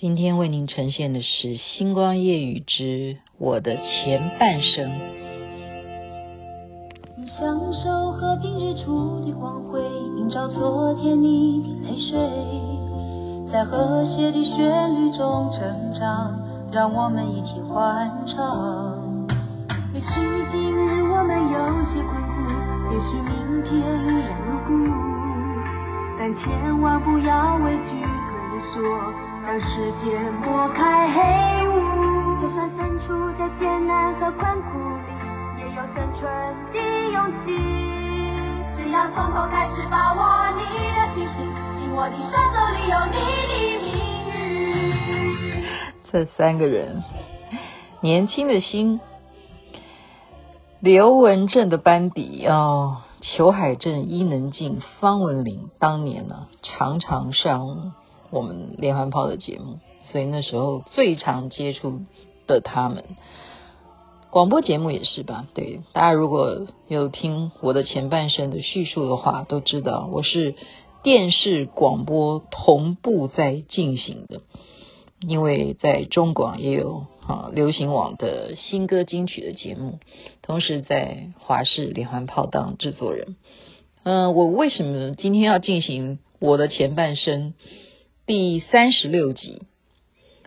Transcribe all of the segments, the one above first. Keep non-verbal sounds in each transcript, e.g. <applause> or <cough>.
今天为您呈现的是《星光夜雨之我的前半生》。享受和平日出的光辉，映照昨天你的泪水，在和谐的旋律中成长，让我们一起欢唱。也许今日我们有些困苦，也许明天依然如故，但千万不要畏惧退缩。让世界抹开黑雾，就算身处在艰难和困苦里，也有生存的勇气。只要从头开始把握你的信心，紧握的双手里有你的命运。这三个人，年轻的心，刘文正的班底哦，裘海正、伊能静、方文琳，当年呢、啊、常常上。我们连环炮的节目，所以那时候最常接触的他们，广播节目也是吧？对，大家如果有听我的前半生的叙述的话，都知道我是电视广播同步在进行的，因为在中广也有啊流行网的新歌金曲的节目，同时在华视连环炮当制作人。嗯、我为什么今天要进行我的前半生？第三十六集，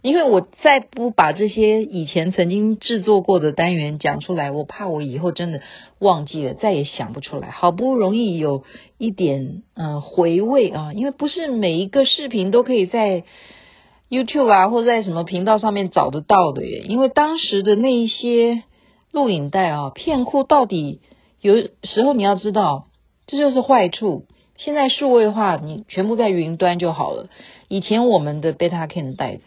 因为我再不把这些以前曾经制作过的单元讲出来，我怕我以后真的忘记了，再也想不出来。好不容易有一点嗯、回味啊，因为不是每一个视频都可以在 YouTube 啊或在什么频道上面找得到的耶。因为当时的那一些录影带啊，片库到底有时候你要知道，这就是坏处。现在数位化，你全部在云端就好了。以前我们的 Betacam 的带子，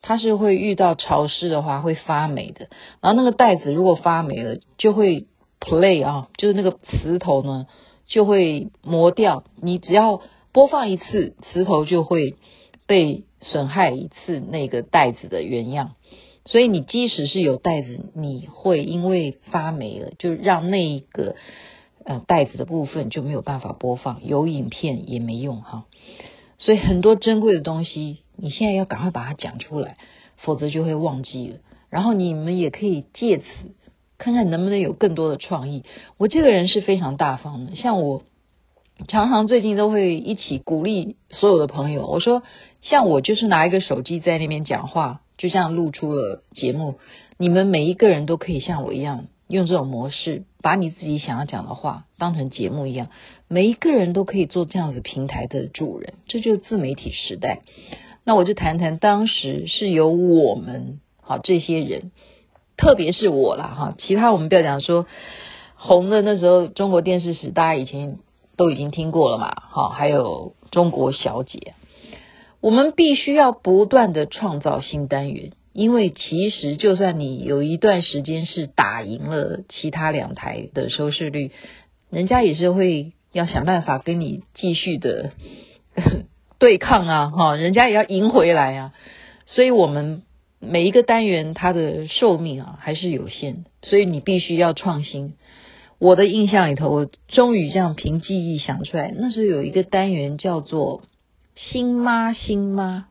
它是会遇到潮湿的话会发霉的。然后那个袋子如果发霉了，就会 play 啊，就是那个磁头呢就会磨掉。你只要播放一次，磁头就会被损害一次那个袋子的原样。所以你即使是有袋子，你会因为发霉了，就让那一个。呃，袋子的部分就没有办法播放，有影片也没用哈。所以很多珍贵的东西，你现在要赶快把它讲出来，否则就会忘记了。然后你们也可以借此看看能不能有更多的创意。我这个人是非常大方的，像我常常最近都会一起鼓励所有的朋友，我说像我就是拿一个手机在那边讲话，就这样录出了节目。你们每一个人都可以像我一样。用这种模式，把你自己想要讲的话当成节目一样，每一个人都可以做这样子平台的主人，这就是自媒体时代。那我就谈谈当时是由我们好这些人，特别是我啦哈，其他我们不要讲说红的那时候，中国电视史大家以前都已经听过了嘛，好，还有中国小姐，我们必须要不断的创造新单元。因为其实，就算你有一段时间是打赢了其他两台的收视率，人家也是会要想办法跟你继续的 <laughs> 对抗啊，哈，人家也要赢回来啊。所以，我们每一个单元它的寿命啊还是有限的，所以你必须要创新。我的印象里头，我终于这样凭记忆想出来，那时候有一个单元叫做“新妈新妈”。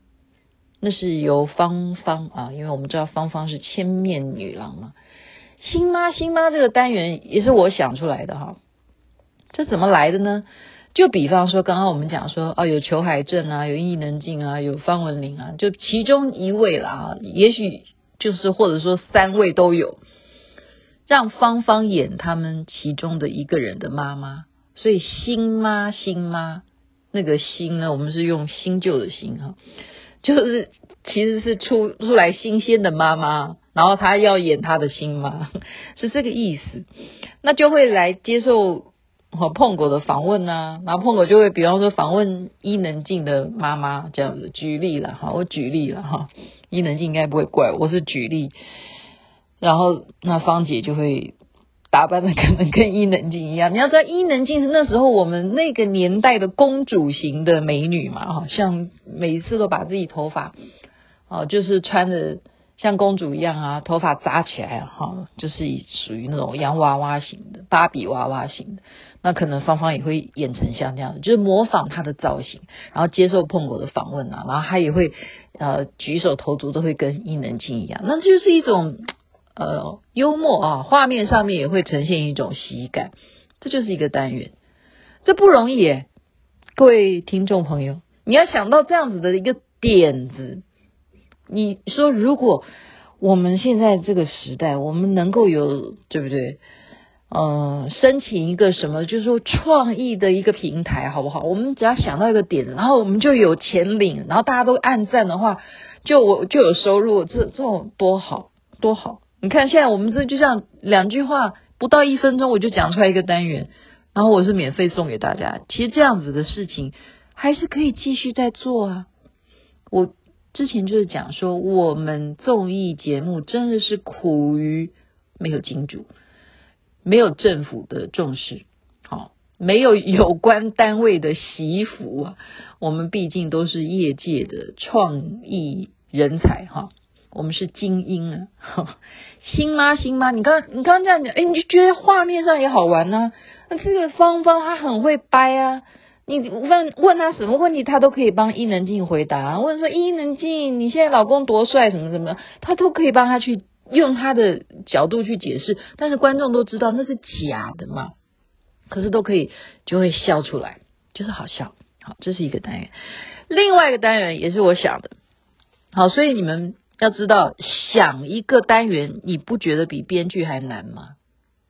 那是由芳芳啊，因为我们知道芳芳是千面女郎嘛。新妈新妈这个单元也是我想出来的哈。这怎么来的呢？就比方说，刚刚我们讲说啊，有裘海正啊，有伊能静啊，有方文琳啊，就其中一位啦，也许就是或者说三位都有，让芳芳演他们其中的一个人的妈妈。所以新妈新妈那个新呢，我们是用新旧的新哈。就是其实是出出来新鲜的妈妈，然后她要演她的新妈，<laughs> 是这个意思。那就会来接受和碰狗的访问啊，然后碰狗就会比方说访问伊能静的妈妈这样子，举例了哈，我举例了哈，伊能静应该不会怪我，我是举例。然后那芳姐就会。打扮的可能跟伊能静一样，你要知道伊能静是那时候我们那个年代的公主型的美女嘛，好像每一次都把自己头发，哦，就是穿的像公主一样啊，头发扎起来哈、就是属于那种洋娃娃型的、芭比娃娃型的。那可能芳芳也会演成像这样的，就是模仿她的造型，然后接受碰狗的访问啊，然后她也会呃举手投足都会跟伊能静一样，那就是一种呃幽默啊，画面上面也会呈现一种喜感，这就是一个单元，这不容易耶，各位听众朋友，你要想到这样子的一个点子，你说如果我们现在这个时代，我们能够有对不对？嗯，申请一个什么，就是说创意的一个平台，好不好？我们只要想到一个点，然后我们就有钱领，然后大家都按赞的话，就我就有收入，这这种多好多好！你看现在我们这就像两句话，不到一分钟我就讲出来一个单元，然后我是免费送给大家。其实这样子的事情还是可以继续再做啊。我之前就是讲说，我们综艺节目真的是苦于没有金主。没有政府的重视，好，没有有关单位的习福啊。我们毕竟都是业界的创意人才哈，我们是精英啊。<laughs> 新妈？新妈？你刚你刚刚这样讲，哎，你就觉得画面上也好玩呢？那这个芳芳她很会掰啊，你问问他什么问题，他都可以帮伊能静回答。问说伊能静，你现在老公多帅，什么什么，他都可以帮他去。用他的角度去解释，但是观众都知道那是假的嘛，可是都可以就会笑出来，就是好笑。好，这是一个单元，另外一个单元也是我想的。好，所以你们要知道，想一个单元，你不觉得比编剧还难吗？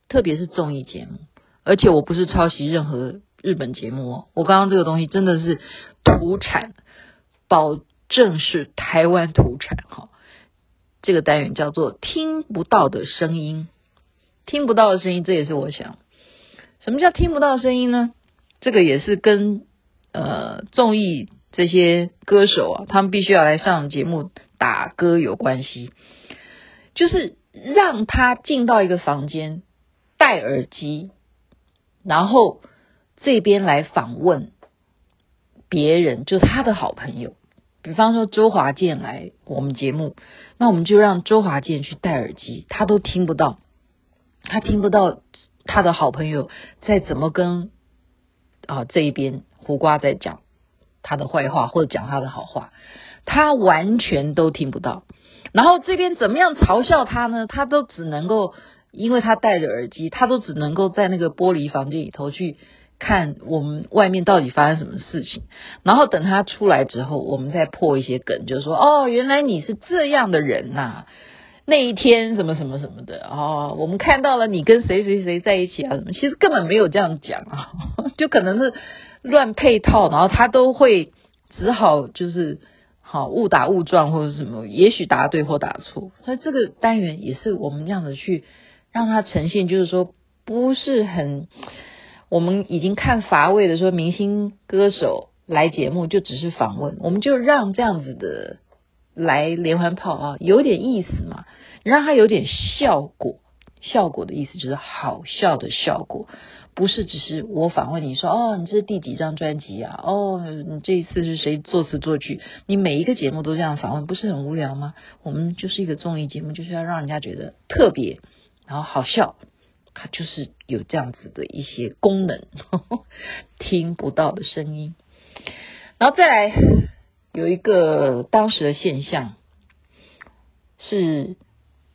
特别是综艺节目，而且我不是抄袭任何日本节目哦，我刚刚这个东西真的是土产，保证是台湾土产哈。这个单元叫做“听不到的声音”，听不到的声音，这也是我想，什么叫听不到声音呢？这个也是跟呃综艺这些歌手啊，他们必须要来上节目打歌有关系，就是让他进到一个房间，戴耳机，然后这边来访问别人，就是他的好朋友。比方说周华健来我们节目，那我们就让周华健去戴耳机，他都听不到，他听不到他的好朋友在怎么跟啊这一边胡瓜在讲他的坏话或者讲他的好话，他完全都听不到。然后这边怎么样嘲笑他呢？他都只能够，因为他戴着耳机，他都只能够在那个玻璃房间里头去。看我们外面到底发生什么事情，然后等他出来之后，我们再破一些梗，就是说哦，原来你是这样的人呐、啊，那一天什么什么什么的哦，我们看到了你跟谁谁谁在一起啊什么，其实根本没有这样讲啊，<laughs> 就可能是乱配套，然后他都会只好就是好误打误撞或者什么，也许答对或答错，所以这个单元也是我们这样子去让它呈现，就是说不是很。我们已经看乏味的说，明星歌手来节目就只是访问，我们就让这样子的来连环炮啊，有点意思嘛，让它有点效果。效果的意思就是好笑的效果，不是只是我访问你说哦，你这是第几张专辑啊？哦，你这一次是谁作词作曲？你每一个节目都这样访问，不是很无聊吗？我们就是一个综艺节目，就是要让人家觉得特别，然后好笑。它就是有这样子的一些功能，<laughs> 听不到的声音。然后再来有一个当时的现象是，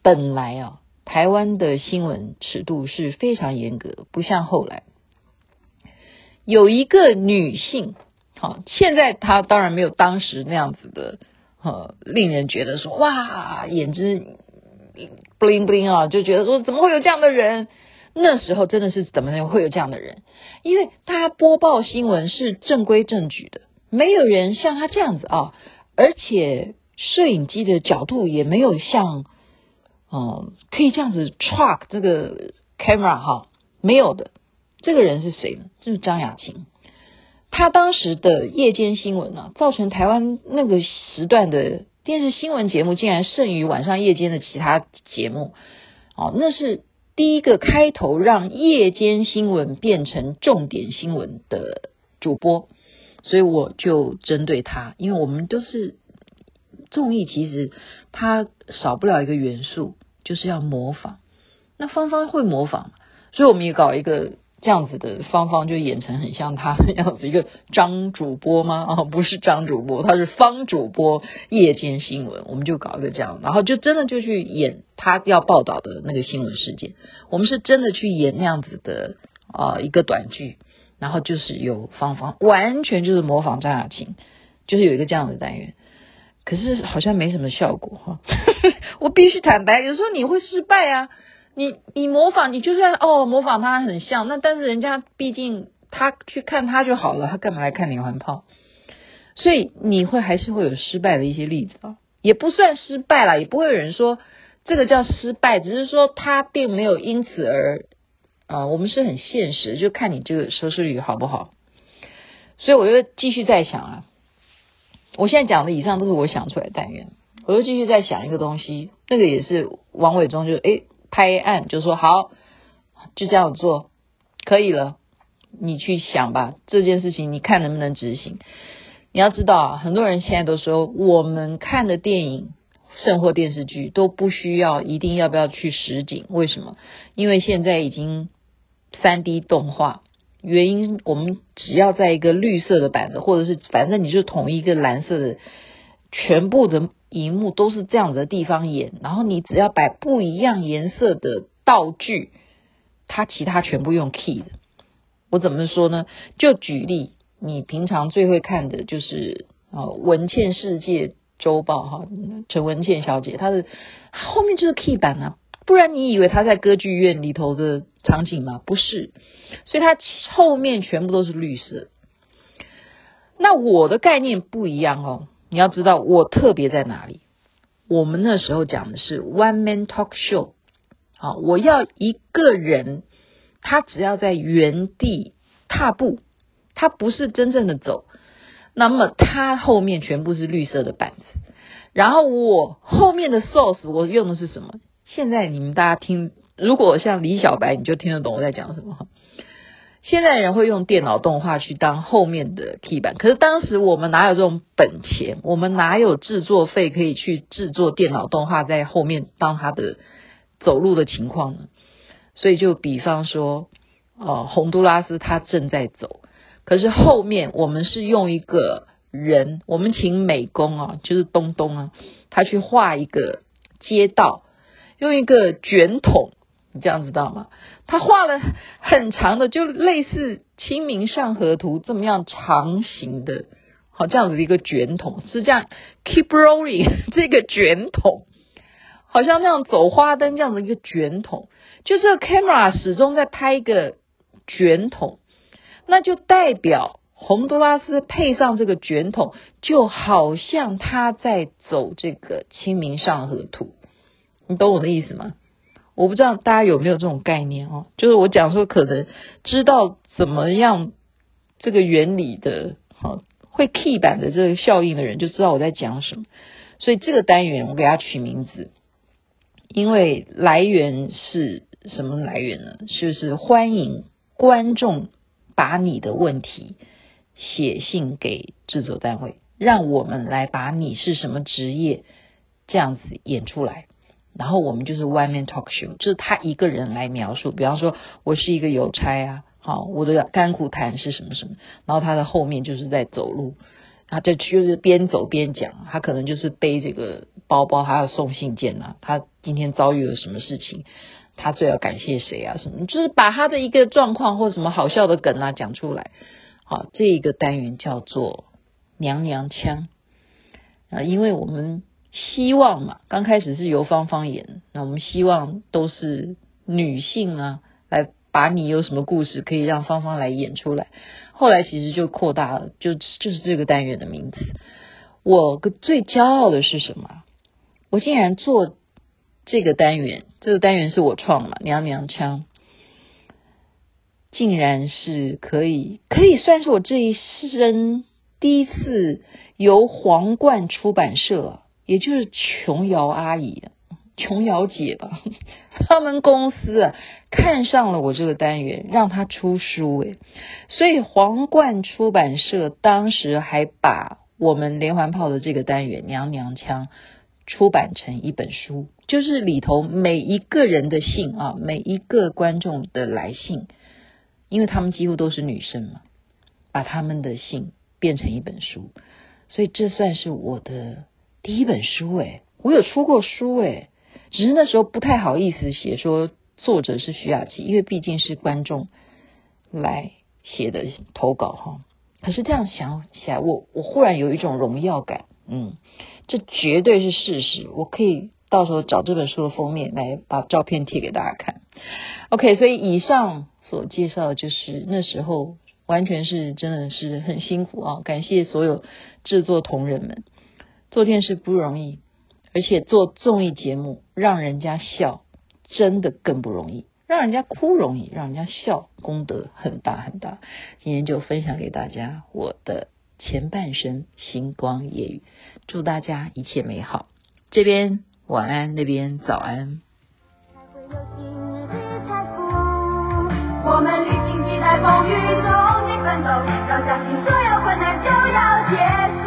本来啊，台湾的新闻尺度是非常严格，不像后来有一个女性，好，现在她当然没有当时那样子的，呃，令人觉得说哇，眼睛 bling bling 啊，就觉得说怎么会有这样的人？那时候真的是怎么会有这样的人？因为她播报新闻是正规正矩的，没有人像她这样子啊，而且摄影机的角度也没有像，嗯，可以这样子 track 这个 camera 哈，没有的。这个人是谁呢？就是张雅琴。他当时的夜间新闻呢，造成台湾那个时段的电视新闻节目竟然胜于晚上夜间的其他节目，哦，那是。第一个开头让夜间新闻变成重点新闻的主播，所以我就针对他，因为我们都是综艺其实它少不了一个元素，就是要模仿。那芳芳会模仿，所以我们也搞一个。这样子的芳芳就演成很像他的样子，一个张主播吗？<laughs> 哦，不是张主播，他是方主播。夜间新闻，我们就搞一个这样，然后就真的就去演他要报道的那个新闻事件。我们是真的去演那样子的啊、一个短剧，然后就是有芳芳，完全就是模仿张雅琴，就是有一个这样的单元。可是好像没什么效果哈，<laughs> 我必须坦白，有时候你会失败啊。你你模仿，你就算哦模仿他很像，那但是人家毕竟他去看他就好了，他干嘛来看连环炮？所以你会还是会有失败的一些例子啊，也不算失败啦，也不会有人说这个叫失败，只是说他并没有因此而啊、我们是很现实，就看你这个收视率好不好。所以我就继续在想啊，我现在讲的以上都是我想出来的单元，我又继续在想一个东西，那个也是王伟忠就诶。拍案就说好，就这样做，可以了。你去想吧，这件事情你看能不能执行？你要知道啊，很多人现在都说，我们看的电影、甚或电视剧都不需要一定要不要去实景，为什么？因为现在已经三 D 动画，原因我们只要在一个绿色的板子，或者是反正你就统一一个蓝色的，全部的。荧幕都是这样子的地方演，然后你只要摆不一样颜色的道具，它其他全部用 key 的。我怎么说呢？就举例，你平常最会看的就是啊文茜世界周报哈，陈文茜小姐，她的后面就是 key 板啊，不然你以为他在歌剧院里头的场景吗？不是，所以它后面全部都是绿色。那我的概念不一样哦。你要知道我特别在哪里？我们那时候讲的是 one man talk show，好，我要一个人，他只要在原地踏步，他不是真正的走，那么他后面全部是绿色的板子，然后我后面的 source 我用的是什么？现在你们大家听，如果像李小白，你就听得懂我在讲什么。现在人会用电脑动画去当后面的 key 板，可是当时我们哪有这种本钱？我们哪有制作费可以去制作电脑动画在后面当他的走路的情况呢？所以就比方说，哦，洪都拉斯他正在走，可是后面我们是用一个人，我们请美工啊，就是东东啊，他去画一个街道，用一个卷筒。你这样知道吗？他画了很长的，就类似《清明上河图》这么样长形的，好这样子的一个卷筒，是这样 keep rolling <laughs> 这个卷筒，好像那样走花灯这样的一个卷筒，就这个 camera 始终在拍一个卷筒，那就代表洪都拉斯配上这个卷筒，就好像他在走这个《清明上河图》，你懂我的意思吗？我不知道大家有没有这种概念哦，就是我讲说可能知道怎么样这个原理的，好会 key 版的这个效应的人就知道我在讲什么。所以这个单元我给它取名字，因为来源是什么来源呢？就是欢迎观众把你的问题写信给制作单位，让我们来把你是什么职业这样子演出来。然后我们就是 one man talk show，就是他一个人来描述。比方说，我是一个邮差啊，好，我的甘苦谈是什么什么。然后他的后面就是在走路，他就就是边走边讲。他可能就是背这个包包，还要送信件呐、啊。他今天遭遇了什么事情？他最要感谢谁啊？什么？就是把他的一个状况或什么好笑的梗啊讲出来。好，这一个单元叫做娘娘腔啊，因为我们。希望嘛，刚开始是由芳芳演，那我们希望都是女性啊，来把你有什么故事可以让芳芳来演出来。后来其实就扩大了，就就是这个单元的名字。我最骄傲的是什么？我竟然做这个单元，这个单元是我创嘛，娘娘腔，竟然是可以，可以算是我这一生第一次由皇冠出版社。也就是琼瑶阿姨、琼瑶姐吧，<laughs> 他们公司啊看上了我这个单元，让他出书诶，所以皇冠出版社当时还把我们连环炮的这个单元《娘娘腔》出版成一本书，就是里头每一个人的信啊，每一个观众的来信，因为他们几乎都是女生嘛，把他们的信变成一本书，所以这算是我的第一本书诶，我有出过书诶，只是那时候不太好意思写说作者是徐雅琪，因为毕竟是观众来写的投稿哈。可是这样想起来，我我忽然有一种荣耀感，嗯，这绝对是事实。我可以到时候找这本书的封面来把照片贴给大家看。OK，所以以上所介绍的就是那时候完全是真的是很辛苦啊！感谢所有制作同仁们，做电视不容易，而且做综艺节目让人家笑，真的更不容易。让人家哭容易，让人家笑功德很大很大。今天就分享给大家我的前半生星光夜语，祝大家一切美好。这边晚安，那边早安。我们历经几代风雨，终极奋斗，要相信所有困难就要结束。